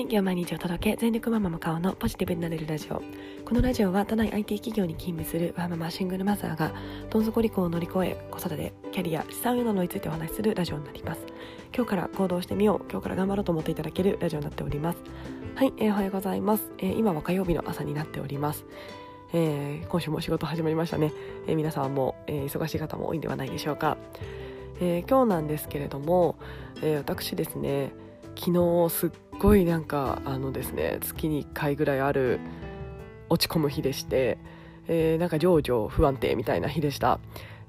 元気を毎日お届け全力ママも顔のポジティブになれるラジオ。このラジオは都内 IT 企業に勤務するワーママシングルマザーがどん底離婚を乗り越え子育てキャリア資産運用についてお話しするラジオになります。今日から行動してみよう。今日から頑張ろうと思っていただけるラジオになっております。はい、えー、おはようございます、えー、今は火曜日の朝になっております。えー、今週も仕事始まりましたね、えー、皆さんも、えー、忙しい方も多いんではないでしょうか、え今日なんですけれども、え私ですね昨日すっごいなんかあのですね月に1回ぐらいある落ち込む日でして、えー、なんか情緒不安定みたいな日でした。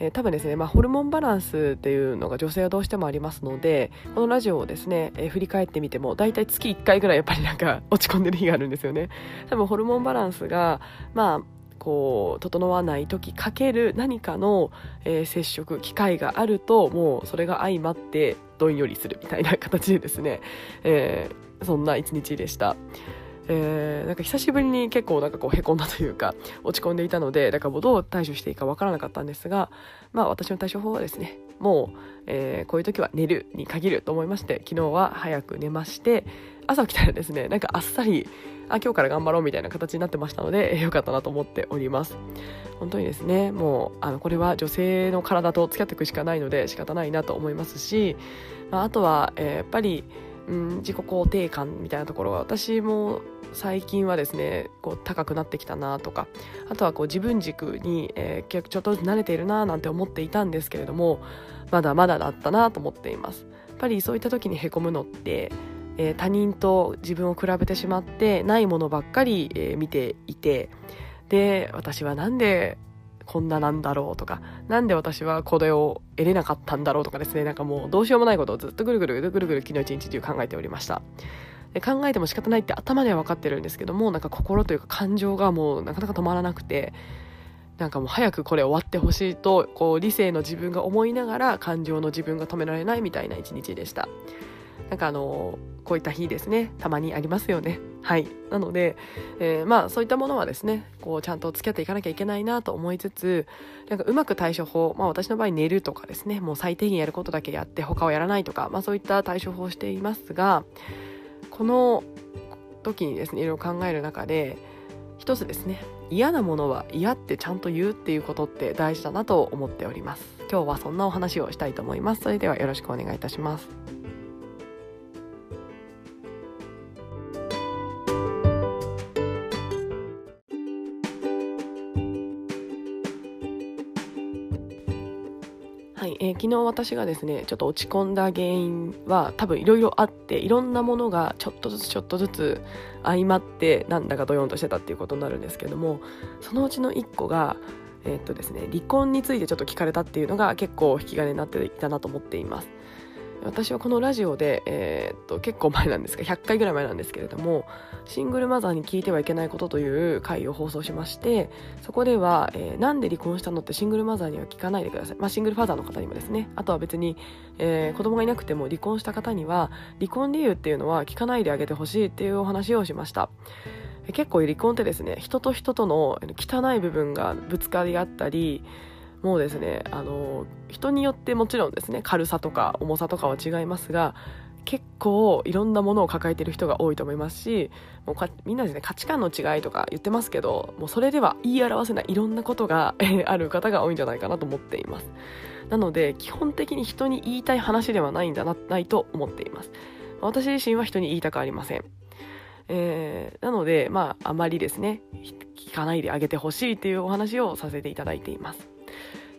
えー、多分ですね、まあ、ホルモンバランスっていうのが女性はどうしてもありますのでこのラジオをですね、えー、振り返ってみても大体月1回ぐらいやっぱりなんか 落ち込んでる日があるんですよね多分ホルモンバランスがまあこう整わない時かける何かの、えー、接触機会があるともうそれが相まってどんよりするみたいな形でですね、えーそんな一日でした。えー、なんか久しぶりに結構なんかこうへこんだというか落ち込んでいたのでだからもうどう対処していいかわからなかったんですがまあ私の対処法はですねもう、えー、こういう時は寝るに限ると思いまして昨日は早く寝まして朝起きたらですねなんかあっさりあ今日から頑張ろうみたいな形になってましたので、えー、よかったなと思っております。本当にですねもうあのこれは女性の体と付き合っていくしかないので仕方ないなと思いますし、まあ、あとは、えー、やっぱりうん、自己肯定感みたいなところが私も最近はですねこう高くなってきたなとかあとはこう自分軸に、えー、ちょっとずつ慣れているななんて思っていたんですけれどもまだまだだったなと思っています。やっぱりそういった時にへこむのって、えー、他人と自分を比べてしまってないものばっかり、えー、見ていてで私はなんでこんななんだろうとか、なんで私はこれを得れなかったんだろうとかですね、なんかもうどうしようもないことをずっとぐるぐるぐるぐるぐる昨日一日中考えておりました。で考えても仕方ないって頭では分かってるんですけども、なんか心というか感情がもうなかなか止まらなくて、なんかもう早くこれ終わってほしいと、こう理性の自分が思いながら感情の自分が止められないみたいな一日でした。なんかあのこういった日ですね。たまにありますよね。はい。なので、えー、まあそういったものはですねこうちゃんと付き合っていかなきゃいけないなと思いつつなんかうまく対処法まあ私の場合寝るとかですねもう最低限やることだけやって他をやらないとかまあそういった対処法をしていますがこの時にですねいろいろ考える中で一つですね嫌なものは嫌ってちゃんと言うっていうことって大事だなと思っております。今日はそんなお話をしたいと思います。それではよろしくお願いいたします。はいえー、昨日私がですねちょっと落ち込んだ原因は多分いろいろあっていろんなものがちょっとずつちょっとずつ相まってなんだかドヨンとしてたっていうことになるんですけどもそのうちの1個がえー、っとですね離婚についてちょっと聞かれたっていうのが結構引き金になっていたなと思っています。私はこのラジオで、えー、っと結構前なんですが100回ぐらい前なんですけれどもシングルマザーに聞いてはいけないことという回を放送しましてそこでは、えー、なんで離婚したのってシングルマザーには聞かないでください、まあ、シングルファザーの方にもですね。あとは別に、えー、子供がいなくても離婚した方には離婚理由っていうのは聞かないであげてほしいっていうお話をしました。結構離婚ってですね人と人との汚い部分がぶつかり合ったりもうですねあの人によってもちろんですね軽さとか重さとかは違いますが結構いろんなものを抱えてる人が多いと思いますしもうみんなですね価値観の違いとか言ってますけどもうそれでは言い表せないいろんなことが ある方が多いんじゃないかなと思っています。なので基本的に人に言いたい話ではないんだなないと思っています。私自身は人に言いたくありません。えー、なので、まあ、あまりですね、聞かないであげてほしいというお話をさせていただいています。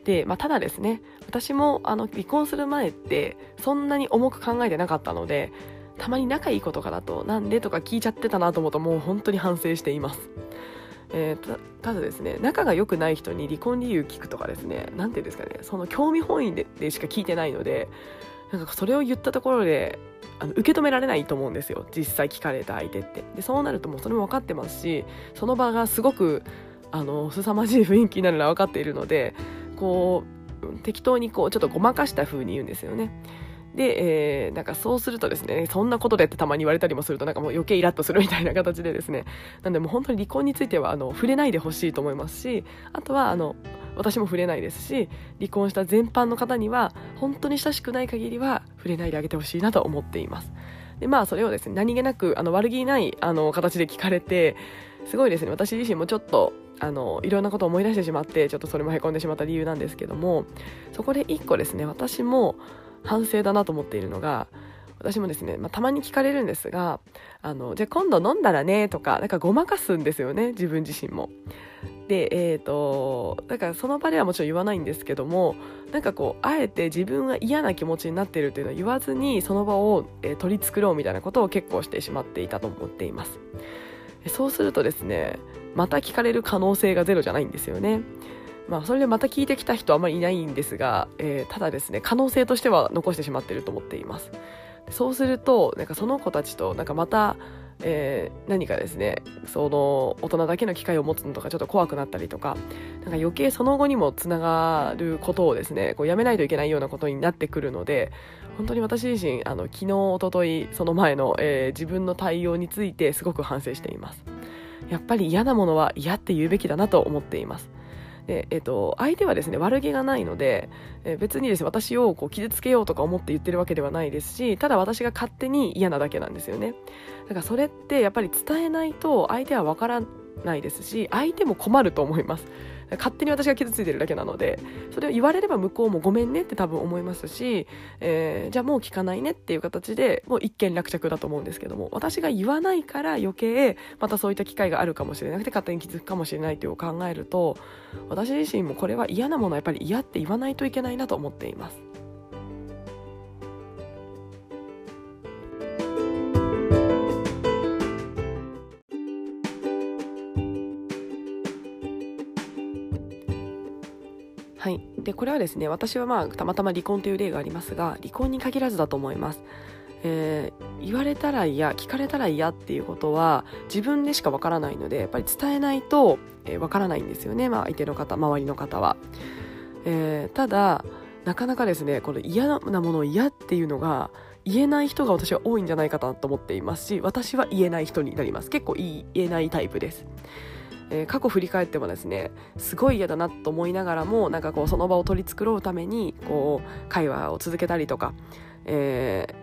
で、まあ、ただですね私もあの離婚する前ってそんなに重く考えてなかったのでたまに仲いい子とかだとなんでとか聞いちゃってたなと思うともう本当に反省しています。えー、ただですね仲が良くない人に離婚理由聞くとかですね何て言うんですかねその興味本位ででしか聞いてないのでなんかそれを言ったところであの受け止められないと思うんですよ実際聞かれた相手ってでそうなるともうそれも分かってますしその場がすごくあの凄まじい雰囲気になるのは分かっているのでこう適当にこうちょっとごまかした風に言うんですよね。で、えー、なんかそうするとですね、そんなことでってたまに言われたりもすると、なんかもう余計イラッとするみたいな形でですね、なんでもう本当に離婚については、あの、触れないでほしいと思いますし、あとは、あの、私も触れないですし、離婚した全般の方には、本当に親しくない限りは、触れないであげてほしいなと思っています。でまあそれをですね何気なくあの悪気ないあの形で聞かれてすごいですね私自身もちょっとあのいろんなことを思い出してしまってちょっとそれもへこんでしまった理由なんですけどもそこで一個ですね私も反省だなと思っているのが私もですね、まあ、たまに聞かれるんですがあのじゃあ今度飲んだらねとかなんかごまかすんですよね自分自身も。でえ、ー、とだからその場ではもちろん言わないんですけどもなんかこうあえて自分が嫌な気持ちになっているっていうのは言わずにその場を、えー、取り繕うみたいなことを結構してしまっていたと思っています。そうするとですねまた聞かれる可能性がゼロじゃないんですよね。まあ、それでまた聞いてきた人はあまりいないんですが、えー、ただですね可能性としては残してしまっていると思っていますそうするとなんかその子たちとなんかまた、えー、何かですねその大人だけの機会を持つのとかちょっと怖くなったりとかなんか余計その後にもつながることをですねこうやめないといけないようなことになってくるので本当に私自身あの昨日一昨日その前の、えー、自分の対応についてすごく反省しています。やっぱり嫌なものは嫌って言うべきだなと思っています。で、えっと、相手はですね悪気がないので、え別にですね私をこう傷つけようとか思って言ってるわけではないですしただ私が勝手に嫌なだけなんですよね。だからそれってやっぱり伝えないと相手は分からないですし相手も困ると思います。勝手に私が傷ついてるだけなのでそれを言われれば向こうもごめんねって多分思いますし、えー、じゃあもう聞かないねっていう形でもう一件落着だと思うんですけども私が言わないから余計またそういった機会があるかもしれなくて勝手に気づくかもしれないという考えると私自身もこれは嫌なものはやっぱり嫌って言わないといけないなと思っています。これはですね私はまあたまたま離婚という例がありますが離婚に限らずだと思います。えー、言われたら嫌聞かれたら嫌っていうことは自分でしかわからないのでやっぱり伝えないとわ、えー、からないんですよね、まあ、相手の方周りの方は、えー、ただなかなかですねこの嫌なものを嫌っていうのが言えない人が私は多いんじゃないかなと思っていますし私は言えない人になります。結構言えないタイプです。えー、過去振り返ってもですねすごい嫌だなと思いながらもなんかこうその場を取り繕うためにこう会話を続けたりとか、え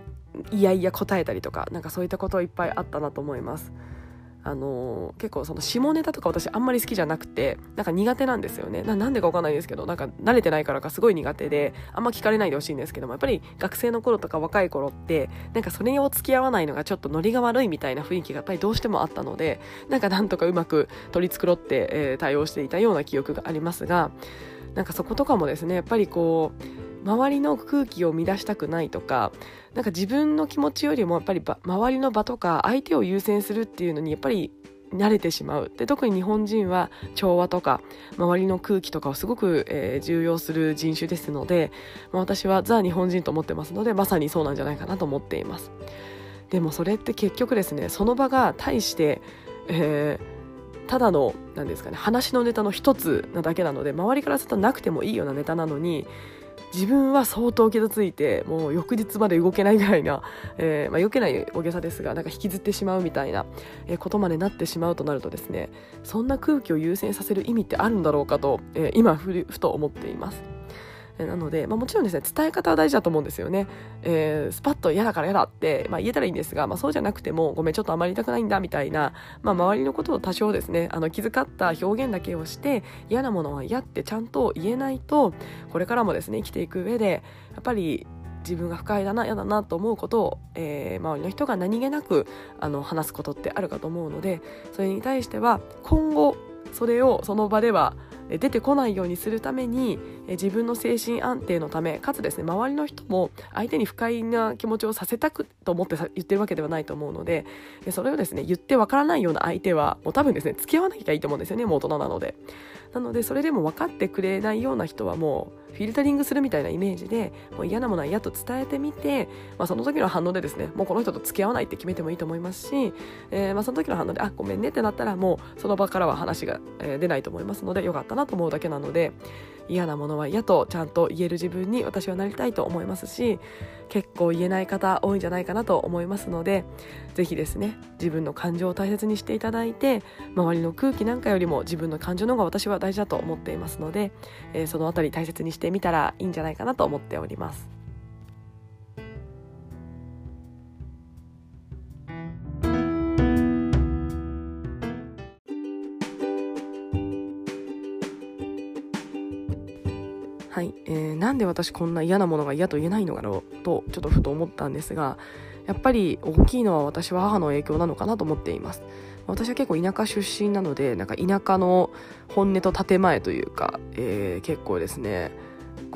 ー、いやいや答えたりとかなんかそういったこといっぱいあったなと思います。あの、結構その下ネタとか私あんまり好きじゃなくてなんか苦手なんですよね。なんでかわかんないですけどなんか慣れてないからかすごい苦手であんま聞かれないでほしいんですけどもやっぱり学生の頃とか若い頃ってなんかそれを付き合わないのがちょっとノリが悪いみたいな雰囲気がやっぱりどうしてもあったのでなんかなんとかうまく取り繕って、えー、対応していたような記憶がありますがなんかそことかもですねやっぱりこう周りの空気を乱したくないとかなんか自分の気持ちよりもやっぱり周りの場とか相手を優先するっていうのにやっぱり慣れてしまう。で特に日本人は調和とか周りの空気とかをすごく、えー、重要する人種ですので、まあ、私はザ日本人と思ってますのでまさにそうなんじゃないかなと思っています。でもそれって結局ですねその場が対して、えー、ただの何ですかね話のネタの一つなだけなので周りからするとなくてもいいようなネタなのに自分は相当傷ついてもう翌日まで動けないぐらいな、えー、まあ、避けない大げさですがなんか引きずってしまうみたいなことまでなってしまうとなるとですねそんな空気を優先させる意味ってあるんだろうかと、えー、今ふと思っています。なので、まあ、もちろんですね伝え方は大事だと思うんですよね、えー、スパッと嫌だから嫌だって、まあ、言えたらいいんですが、まあ、そうじゃなくてもごめんちょっとあまり言いたくないんだみたいな、まあ、周りのことを多少ですねあの気遣った表現だけをして嫌なものは嫌ってちゃんと言えないとこれからもですね生きていく上でやっぱり自分が不快だな嫌だなと思うことを、えー、周りの人が何気なくあの話すことってあるかと思うのでそれに対しては今後それをその場では出てこないようにするために自分の精神安定のためかつですね周りの人も相手に不快な気持ちをさせたくと思って言ってるわけではないと思うのでそれをですね言ってわからないような相手はもう多分ですね付き合わなきゃいいと思うんですよねもう大人なので。なのでそれでも分かってくれないような人はもうフィルタリングするみたいなイメージでもう嫌なものは嫌と伝えてみて、まあ、その時の反応でですねもうこの人と付き合わないって決めてもいいと思いますし、えー、まあその時の反応であごめんねってなったらもうその場からは話が、出ないと思いますのでよかったなと思うだけなので嫌なものは嫌とちゃんと言える自分に私はなりたいと思いますし結構言えない方多いんじゃないかなと思いますので是非ですね自分の感情を大切にしていただいて周りの空気なんかよりも自分の感情の方が私は大事だと思っていますので、えー、その辺り大切にしてってみたらいいんじゃないかなと思っております。はい、えー、なんで私こんな嫌なものが嫌と言えないのだろうとちょっとふと思ったんですがやっぱり大きいのは私は母の影響なのかなと思っています私は結構田舎出身なのでなんか田舎の本音と建前というか、えー、結構ですね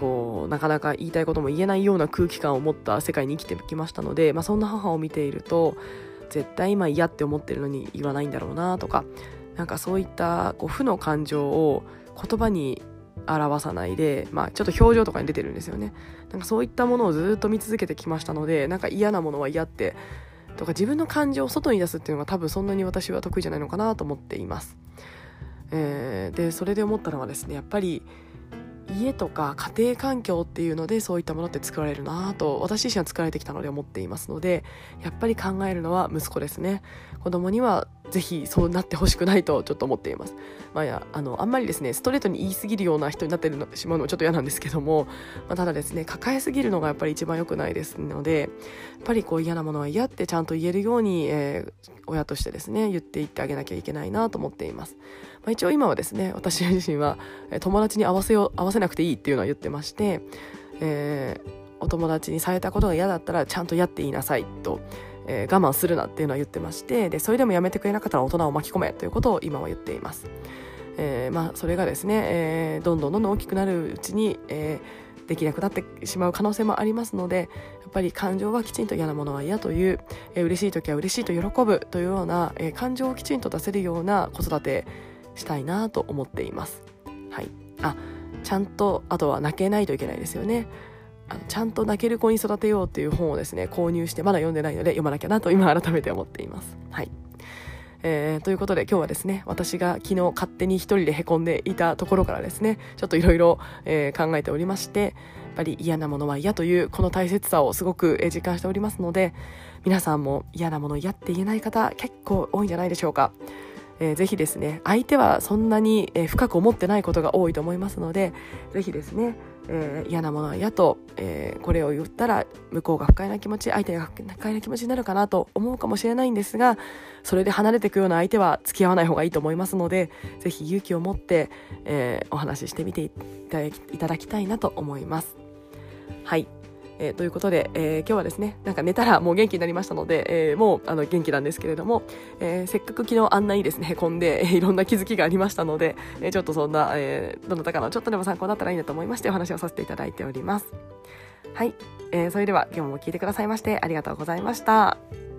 こうなかなか言いたいことも言えないような空気感を持った世界に生きてきましたので、まあ、そんな母を見ていると絶対今嫌って思ってるのに言わないんだろうなとかなんかそういったこう負の感情を言葉に表さないで、まあ、ちょっと表情とかに出てるんですよね。なんかそういったものをずっと見続けてきましたのでなんか嫌なものは嫌ってとか自分の感情を外に出すっていうのが多分そんなに私は得意じゃないのかなと思っています、えー、でそれで思ったのはですねやっぱり家とか家庭環境っていうのでそういったものって作られるなと私自身は作られてきたので思っていますのでやっぱり考えるのは息子ですね子供にはぜひそうなってほしくないとちょっと思っています。まあ、やあのあんまりですねストレートに言い過ぎるような人になってしまうのはちょっと嫌なんですけども、まあ、ただですね抱えすぎるのがやっぱり一番良くないですのでやっぱりこう嫌なものは嫌ってちゃんと言えるように、えー、親としてですね言っていってあげなきゃいけないなと思っています。まあ、一応今はですね私自身は友達に合わせよ合わせなくていいっていうのは言ってまして、えー、お友達にされたことが嫌だったらちゃんとやっていいなさいと。えー、我慢するなっていうのは言ってましてでそれでもやめてくれなかったら大人を巻き込めということを今は言っています、えー、まあ、それがですね、えー、どんどんどんどん大きくなるうちに、えできなくなってしまう可能性もありますのでやっぱり感情はきちんと嫌なものは嫌という、えー、嬉しい時は嬉しいと喜ぶというような、え感情をきちんと出せるような子育てしたいなと思っていますはいあちゃんとあとは泣けないといけないですよねあのちゃんと泣ける子に育てようっていう本をですね購入してまだ読んでないので読まなきゃなと今改めて思っています。はいえー、ということで今日はですね私が昨日勝手に一人でへこんでいたところからですねちょっといろいろ考えておりましてやっぱり嫌なものは嫌というこの大切さをすごく実感しておりますので皆さんも嫌なもの嫌って言えない方結構多いんじゃないでしょうか。えー、ぜひですね相手はそんなに、え深く思ってないことが多いと思いますのでぜひですねえー、嫌なものは嫌と、えー、これを言ったら向こうが不快な気持ち相手が不快な気持ちになるかなと思うかもしれないんですがそれで離れていくような相手は付き合わない方がいいと思いますのでぜひ勇気を持って、えー、お話ししてみていただきたいなと思います。はいえー、ということで、えー、今日はですね、なんか寝たらもう元気になりましたので、えー、もうあの元気なんですけれども、えせっかく昨日あんなにですね、混んで、えいろんな気づきがありましたので、えちょっとそんな、えどなたかのちょっとでも参考になったらいいなと思いましてお話をさせていただいております。はい、えそれでは今日も聞いてくださいましてありがとうございました。